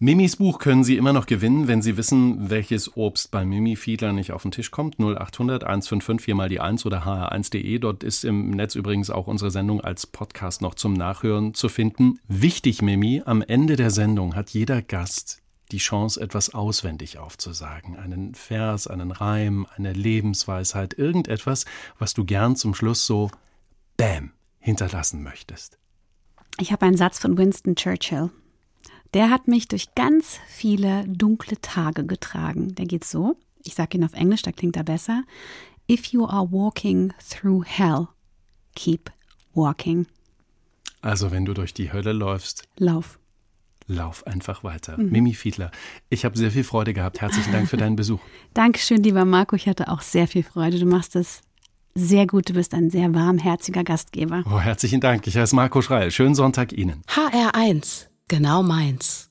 Mimis Buch können Sie immer noch gewinnen, wenn Sie wissen, welches Obst bei Mimi Fiedler nicht auf den Tisch kommt. 0800 155 4 mal die 1 oder hr1.de. Dort ist im Netz übrigens auch unsere Sendung als Podcast noch zum Nachhören zu finden. Wichtig, Mimi, am Ende der Sendung hat jeder Gast die Chance, etwas auswendig aufzusagen. Einen Vers, einen Reim, eine Lebensweisheit, irgendetwas, was du gern zum Schluss so Bäm hinterlassen möchtest. Ich habe einen Satz von Winston Churchill. Der hat mich durch ganz viele dunkle Tage getragen. Der geht so. Ich sage ihn auf Englisch, da klingt er besser. If you are walking through hell, keep walking. Also wenn du durch die Hölle läufst, Lauf. lauf einfach weiter. Mimi Fiedler, ich habe sehr viel Freude gehabt. Herzlichen Dank für deinen Besuch. Dankeschön, lieber Marco. Ich hatte auch sehr viel Freude. Du machst es sehr gut. Du bist ein sehr warmherziger Gastgeber. Oh, herzlichen Dank. Ich heiße Marco Schreil. Schönen Sonntag Ihnen. HR1, genau meins.